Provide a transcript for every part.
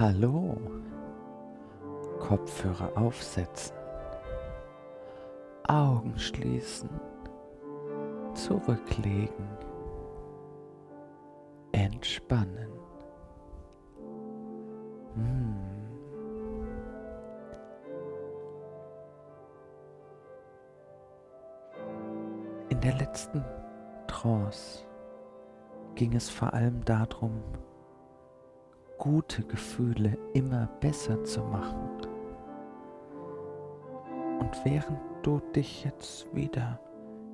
Hallo. Kopfhörer aufsetzen. Augen schließen. Zurücklegen. Entspannen. Hm. In der letzten Trance ging es vor allem darum, gute Gefühle immer besser zu machen. Und während du dich jetzt wieder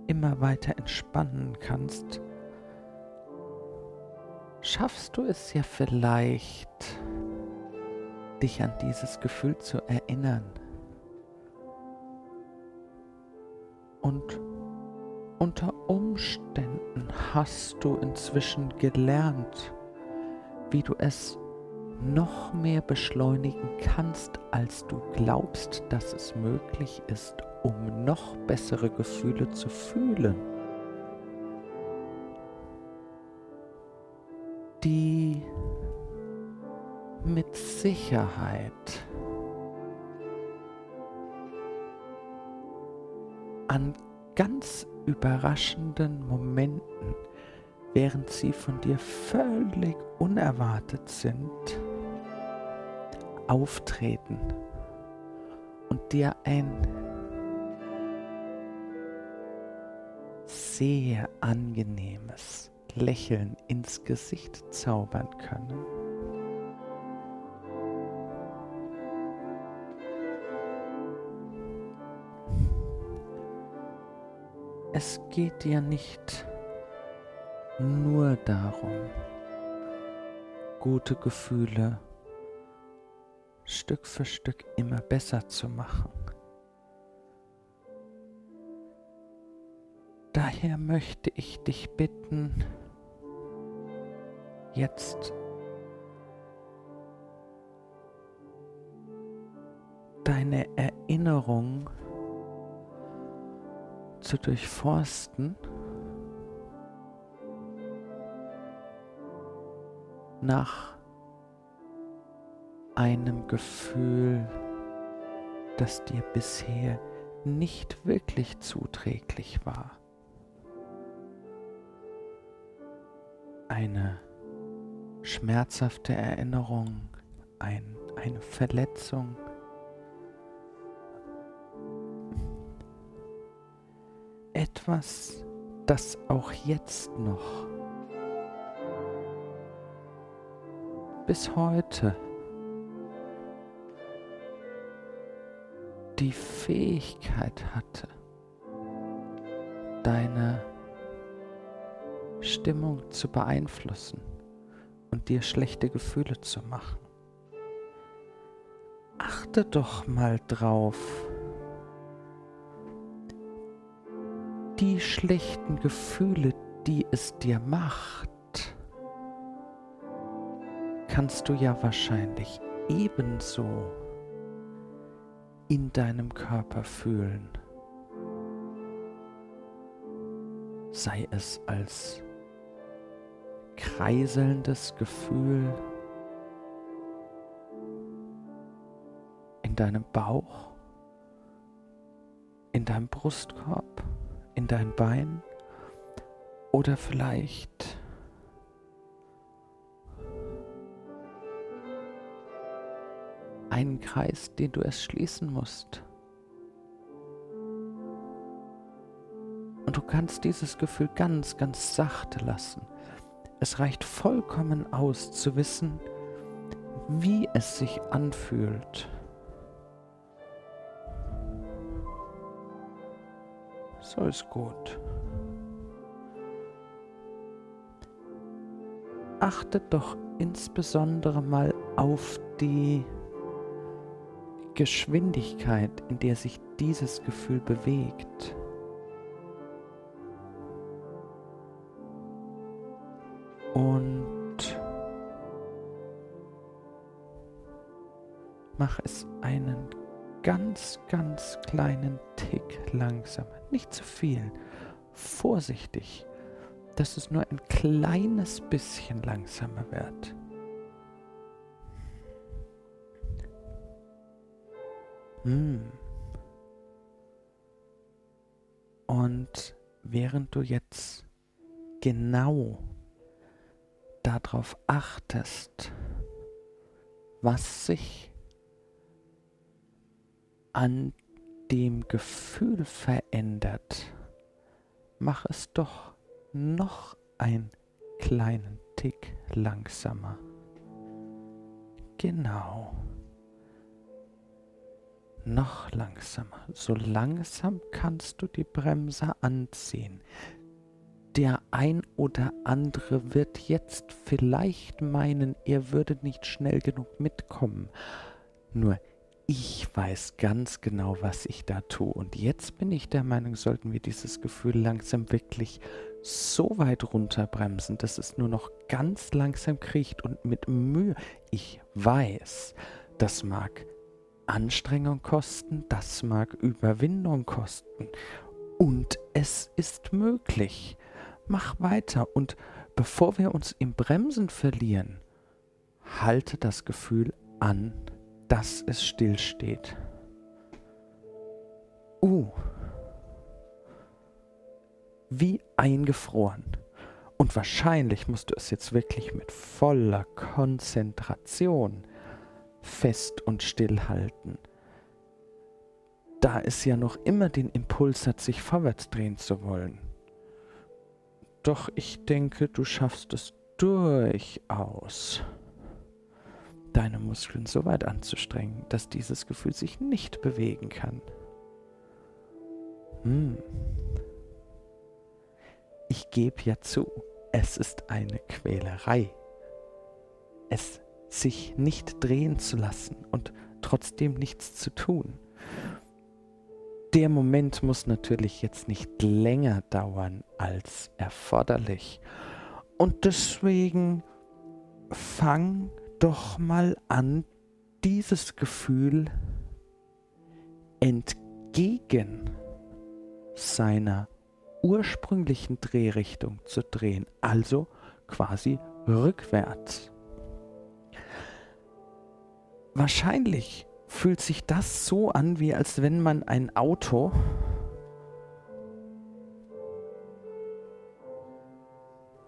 immer weiter entspannen kannst, schaffst du es ja vielleicht, dich an dieses Gefühl zu erinnern. Und unter Umständen hast du inzwischen gelernt, wie du es noch mehr beschleunigen kannst, als du glaubst, dass es möglich ist, um noch bessere Gefühle zu fühlen. Die mit Sicherheit an ganz überraschenden Momenten während sie von dir völlig unerwartet sind, auftreten und dir ein sehr angenehmes Lächeln ins Gesicht zaubern können. Es geht dir nicht nur darum, gute Gefühle Stück für Stück immer besser zu machen. Daher möchte ich dich bitten, jetzt deine Erinnerung zu durchforsten nach einem Gefühl, das dir bisher nicht wirklich zuträglich war. Eine schmerzhafte Erinnerung, ein, eine Verletzung, etwas, das auch jetzt noch bis heute die Fähigkeit hatte, deine Stimmung zu beeinflussen und dir schlechte Gefühle zu machen. Achte doch mal drauf, die schlechten Gefühle, die es dir macht, kannst du ja wahrscheinlich ebenso in deinem Körper fühlen. Sei es als kreiselndes Gefühl in deinem Bauch, in deinem Brustkorb, in dein Bein oder vielleicht einen Kreis, den du erst schließen musst. Und du kannst dieses Gefühl ganz, ganz sachte lassen. Es reicht vollkommen aus zu wissen, wie es sich anfühlt. So ist gut. Achte doch insbesondere mal auf die Geschwindigkeit, in der sich dieses Gefühl bewegt. Und mach es einen ganz, ganz kleinen Tick langsamer. Nicht zu viel. Vorsichtig, dass es nur ein kleines bisschen langsamer wird. Hm. Und während du jetzt genau darauf achtest, was sich an dem Gefühl verändert, mach es doch noch einen kleinen Tick langsamer. Genau. Noch langsamer. So langsam kannst du die Bremse anziehen. Der ein oder andere wird jetzt vielleicht meinen, er würde nicht schnell genug mitkommen. Nur ich weiß ganz genau, was ich da tue. Und jetzt bin ich der Meinung, sollten wir dieses Gefühl langsam wirklich so weit runterbremsen, dass es nur noch ganz langsam kriecht und mit Mühe. Ich weiß, das mag Anstrengung kosten, das mag Überwindung kosten. Und es ist möglich mach weiter und bevor wir uns im Bremsen verlieren, halte das Gefühl an, dass es stillsteht. Uh, wie eingefroren. Und wahrscheinlich musst du es jetzt wirklich mit voller Konzentration fest und still halten. Da es ja noch immer den Impuls hat, sich vorwärts drehen zu wollen. Doch ich denke, du schaffst es durchaus, deine Muskeln so weit anzustrengen, dass dieses Gefühl sich nicht bewegen kann. Hm. Ich gebe ja zu, es ist eine Quälerei, es sich nicht drehen zu lassen und trotzdem nichts zu tun der Moment muss natürlich jetzt nicht länger dauern als erforderlich. Und deswegen fang doch mal an, dieses Gefühl entgegen seiner ursprünglichen Drehrichtung zu drehen, also quasi rückwärts. Wahrscheinlich fühlt sich das so an, wie als wenn man ein Auto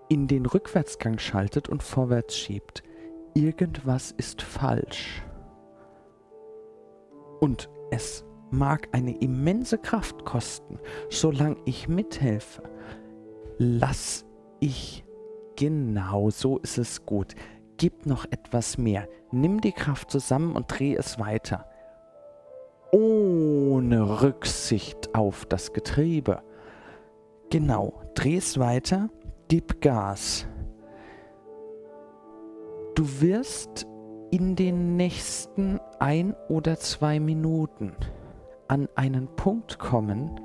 in den Rückwärtsgang schaltet und vorwärts schiebt. Irgendwas ist falsch. Und es mag eine immense Kraft kosten, solange ich mithelfe. Lass ich genau so ist es gut gib noch etwas mehr. Nimm die Kraft zusammen und dreh es weiter. Ohne Rücksicht auf das Getriebe. Genau, dreh es weiter, gib Gas. Du wirst in den nächsten ein oder zwei Minuten an einen Punkt kommen,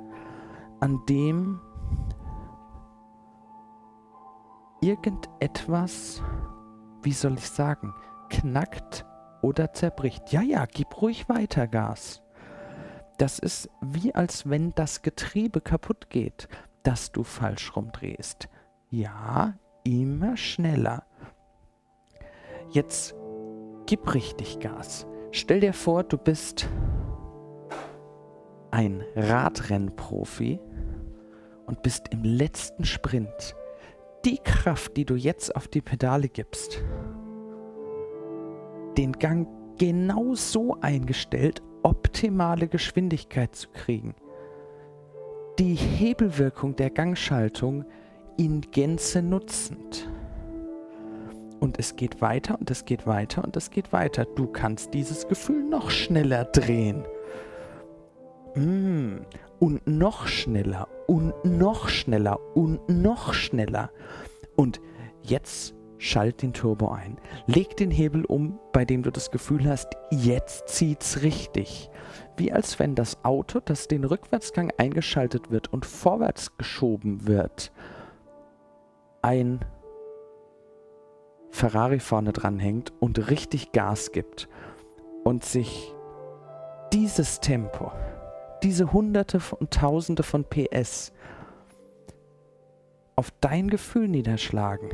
an dem irgendetwas wie soll ich sagen, knackt oder zerbricht. Ja, ja, gib ruhig weiter Gas. Das ist wie als wenn das Getriebe kaputt geht, dass du falsch rumdrehst. Ja, immer schneller. Jetzt gib richtig Gas. Stell dir vor, du bist ein Radrennprofi und bist im letzten Sprint die Kraft, die du jetzt auf die Pedale gibst, den Gang genau so eingestellt, optimale Geschwindigkeit zu kriegen. Die Hebelwirkung der Gangschaltung in Gänze nutzend. Und es geht weiter und es geht weiter und es geht weiter. Du kannst dieses Gefühl noch schneller drehen. Mm. Und noch schneller und noch schneller und noch schneller. Und jetzt schalt den Turbo ein. Leg den Hebel um, bei dem du das Gefühl hast, jetzt zieht's richtig. Wie als wenn das Auto, das den Rückwärtsgang eingeschaltet wird und vorwärts geschoben wird, ein Ferrari vorne dran hängt und richtig Gas gibt und sich dieses Tempo, diese Hunderte und Tausende von PS auf dein Gefühl niederschlagen.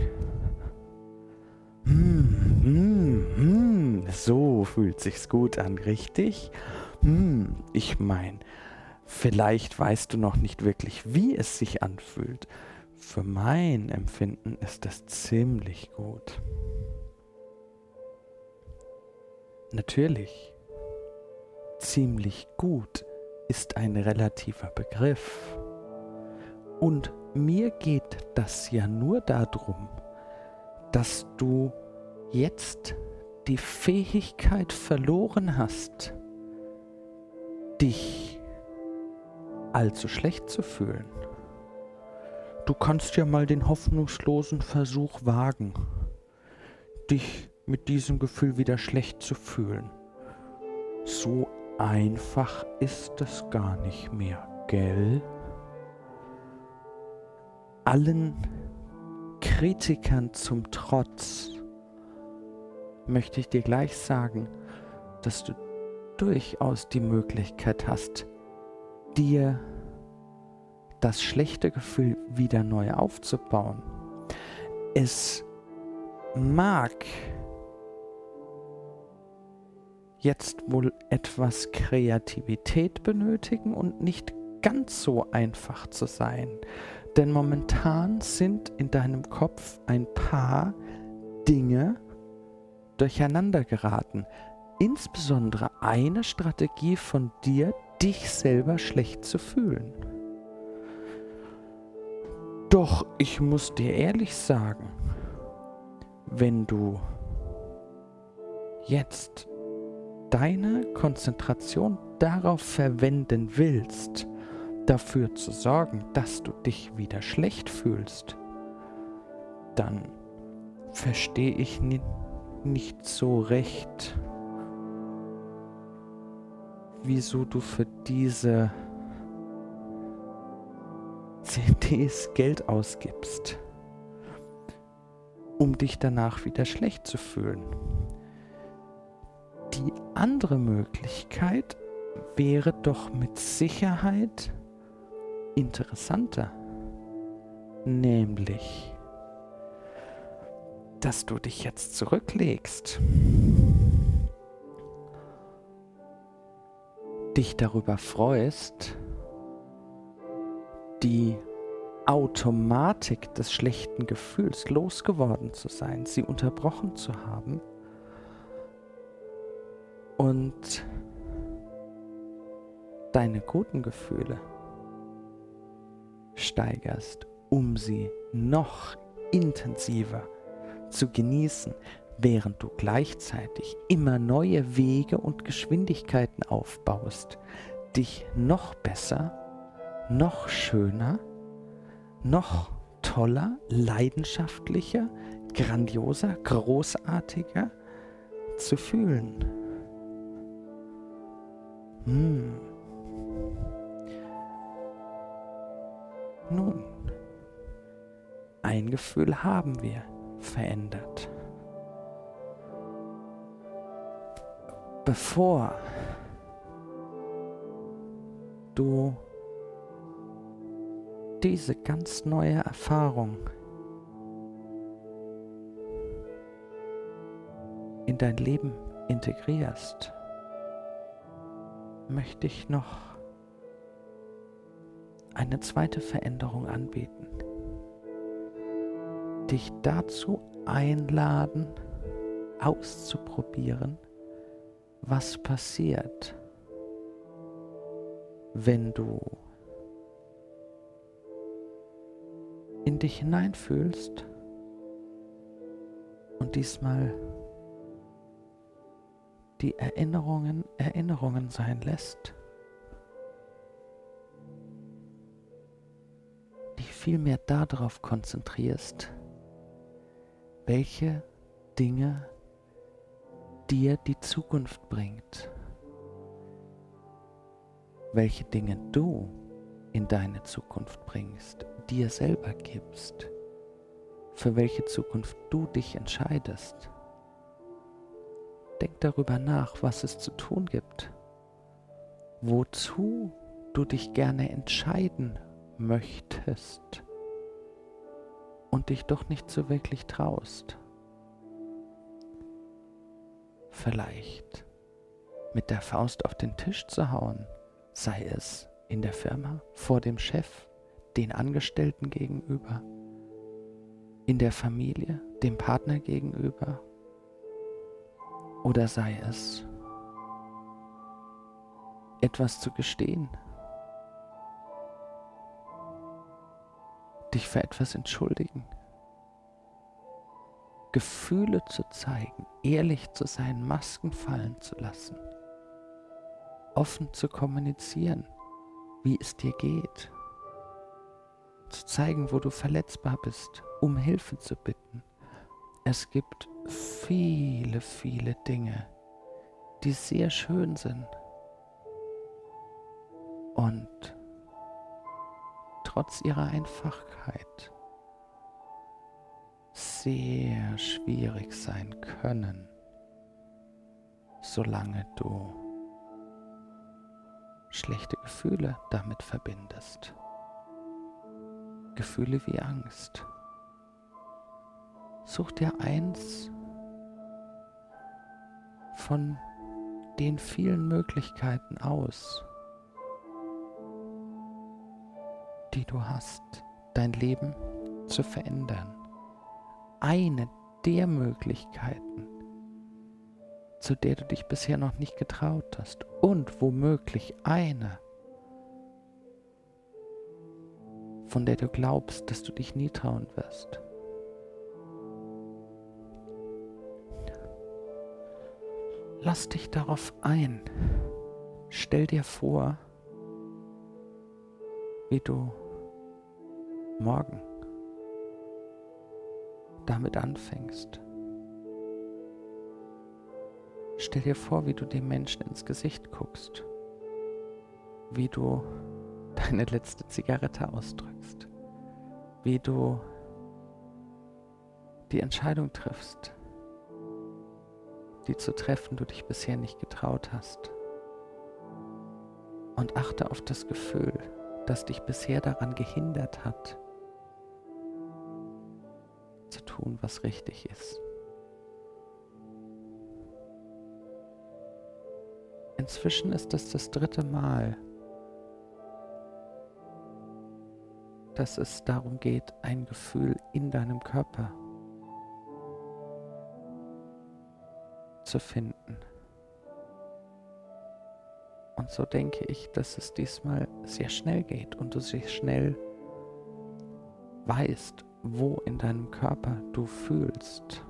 Hm, hm, hm, so fühlt sich's gut an, richtig? hm, ich meine, vielleicht weißt du noch nicht wirklich, wie es sich anfühlt. Für mein Empfinden ist das ziemlich gut. Natürlich, ziemlich gut ist ein relativer Begriff. Und mir geht das ja nur darum, dass du jetzt die Fähigkeit verloren hast, dich allzu schlecht zu fühlen. Du kannst ja mal den hoffnungslosen Versuch wagen, dich mit diesem Gefühl wieder schlecht zu fühlen. So einfach ist es gar nicht mehr, gell? Allen Kritikern zum Trotz möchte ich dir gleich sagen, dass du durchaus die Möglichkeit hast, dir das schlechte Gefühl wieder neu aufzubauen. Es mag jetzt wohl etwas Kreativität benötigen und nicht ganz so einfach zu sein. Denn momentan sind in deinem Kopf ein paar Dinge durcheinander geraten. Insbesondere eine Strategie von dir, dich selber schlecht zu fühlen. Doch ich muss dir ehrlich sagen, wenn du jetzt deine Konzentration darauf verwenden willst, dafür zu sorgen, dass du dich wieder schlecht fühlst, dann verstehe ich nicht, nicht so recht, wieso du für diese CDs Geld ausgibst, um dich danach wieder schlecht zu fühlen. Die andere Möglichkeit wäre doch mit Sicherheit interessanter, nämlich, dass du dich jetzt zurücklegst, dich darüber freust, die Automatik des schlechten Gefühls losgeworden zu sein, sie unterbrochen zu haben und deine guten Gefühle steigerst, um sie noch intensiver zu genießen, während du gleichzeitig immer neue Wege und Geschwindigkeiten aufbaust, dich noch besser, noch schöner, noch toller, leidenschaftlicher, grandioser, großartiger zu fühlen. Hm. Nun, ein Gefühl haben wir verändert. Bevor du diese ganz neue Erfahrung in dein Leben integrierst, möchte ich noch eine zweite Veränderung anbieten. Dich dazu einladen, auszuprobieren, was passiert, wenn du in dich hineinfühlst und diesmal die Erinnerungen Erinnerungen sein lässt, dich vielmehr darauf konzentrierst, welche Dinge dir die Zukunft bringt, welche Dinge du in deine Zukunft bringst, dir selber gibst, für welche Zukunft du dich entscheidest. Denk darüber nach, was es zu tun gibt, wozu du dich gerne entscheiden möchtest und dich doch nicht so wirklich traust. Vielleicht mit der Faust auf den Tisch zu hauen, sei es in der Firma, vor dem Chef, den Angestellten gegenüber, in der Familie, dem Partner gegenüber, oder sei es etwas zu gestehen, dich für etwas entschuldigen. Gefühle zu zeigen, ehrlich zu sein, Masken fallen zu lassen, offen zu kommunizieren, wie es dir geht, zu zeigen, wo du verletzbar bist, um Hilfe zu bitten. Es gibt viele, viele Dinge, die sehr schön sind und trotz ihrer Einfachkeit sehr schwierig sein können, solange du schlechte Gefühle damit verbindest. Gefühle wie Angst. Such dir eins von den vielen Möglichkeiten aus, die du hast, dein Leben zu verändern eine der Möglichkeiten, zu der du dich bisher noch nicht getraut hast und womöglich eine, von der du glaubst, dass du dich nie trauen wirst. Lass dich darauf ein. Stell dir vor, wie du morgen damit anfängst. Stell dir vor, wie du dem Menschen ins Gesicht guckst, wie du deine letzte Zigarette ausdrückst, wie du die Entscheidung triffst, die zu treffen du dich bisher nicht getraut hast. Und achte auf das Gefühl, das dich bisher daran gehindert hat, zu tun, was richtig ist. Inzwischen ist es das dritte Mal, dass es darum geht, ein Gefühl in deinem Körper zu finden. Und so denke ich, dass es diesmal sehr schnell geht und du sehr schnell weißt, wo in deinem Körper du fühlst,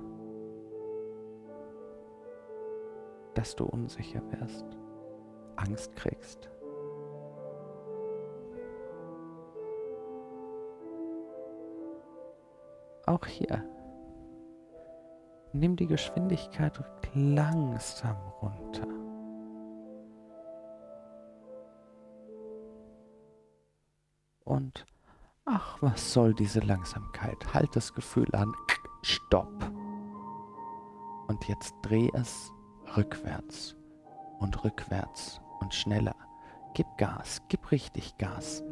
dass du unsicher wirst, Angst kriegst. Auch hier, nimm die Geschwindigkeit langsam runter. Und Ach, was soll diese Langsamkeit? Halt das Gefühl an. Stopp. Und jetzt dreh es rückwärts und rückwärts und schneller. Gib Gas, gib richtig Gas.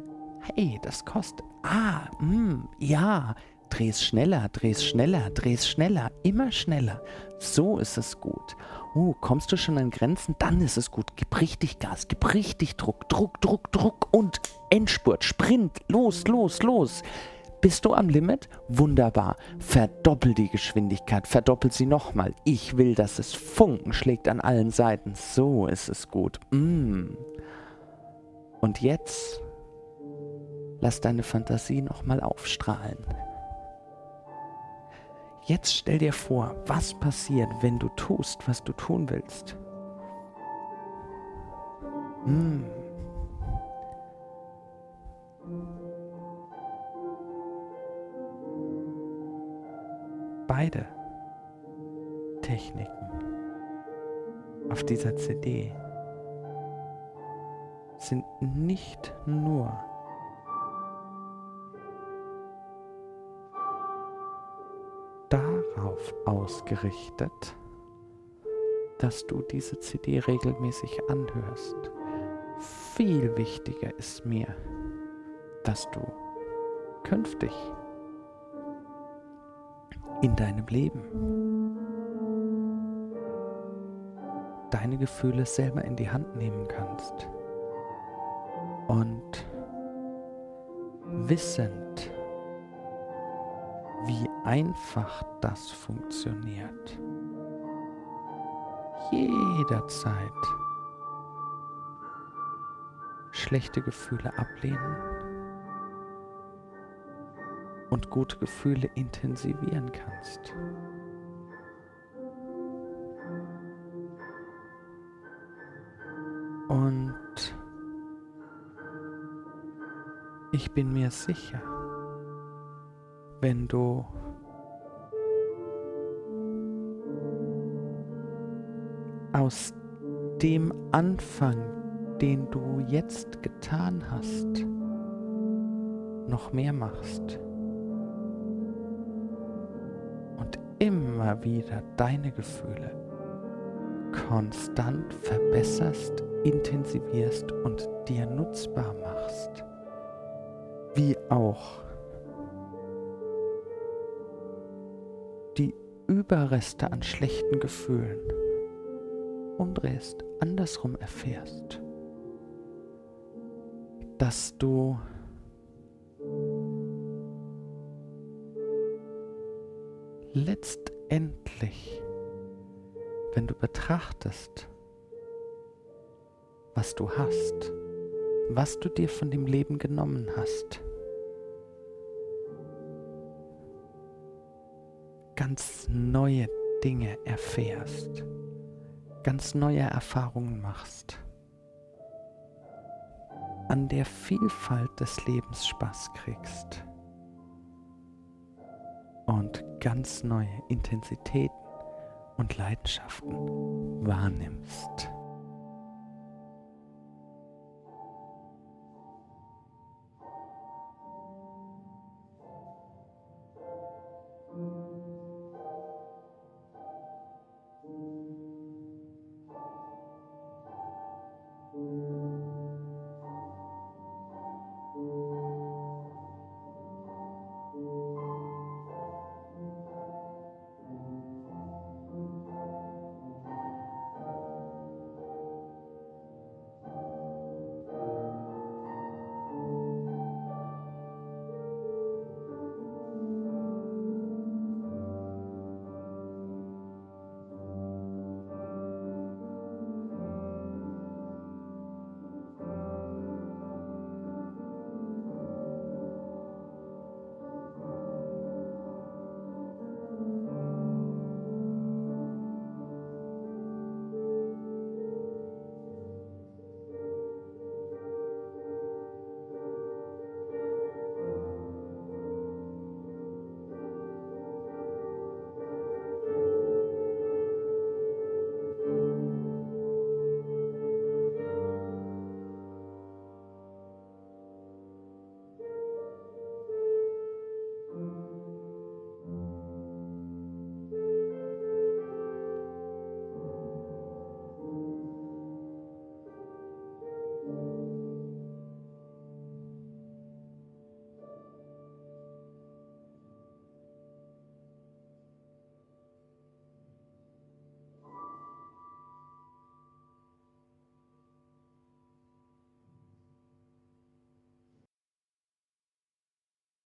Hey, das kostet. Ah, mm, ja. Dreh es schneller, dreh es schneller, dreh es schneller, immer schneller. So ist es gut. Oh, kommst du schon an Grenzen? Dann ist es gut. Gib richtig Gas, gib richtig Druck, Druck, Druck, Druck und Endspurt, Sprint, los, los, los. Bist du am Limit? Wunderbar. Verdoppel die Geschwindigkeit, verdoppel sie nochmal. Ich will, dass es Funken schlägt an allen Seiten. So ist es gut. Mm. Und jetzt lass deine Fantasie nochmal aufstrahlen. Jetzt stell dir vor, was passiert, wenn du tust, was du tun willst. Hm. Beide Techniken auf dieser CD sind nicht nur darauf ausgerichtet, dass du diese CD regelmäßig anhörst. Viel wichtiger ist mir, dass du künftig in deinem Leben deine Gefühle selber in die Hand nehmen kannst. Und wissend, wie einfach das funktioniert, jederzeit. Schlechte Gefühle ablehnen. Und gute Gefühle intensivieren kannst. Und ich bin mir sicher, wenn du aus dem Anfang, den du jetzt getan hast, noch mehr machst und immer wieder deine Gefühle konstant verbesserst, intensivierst und dir nutzbar machst, wie auch Überreste an schlechten Gefühlen umdrehst, andersrum erfährst, dass du letztendlich, wenn du betrachtest, was du hast, was du dir von dem Leben genommen hast, ganz neue Dinge erfährst ganz neue Erfahrungen machst, an der Vielfalt des Lebens Spaß kriegst und ganz neue Intensitäten und Leidenschaften wahrnimmst.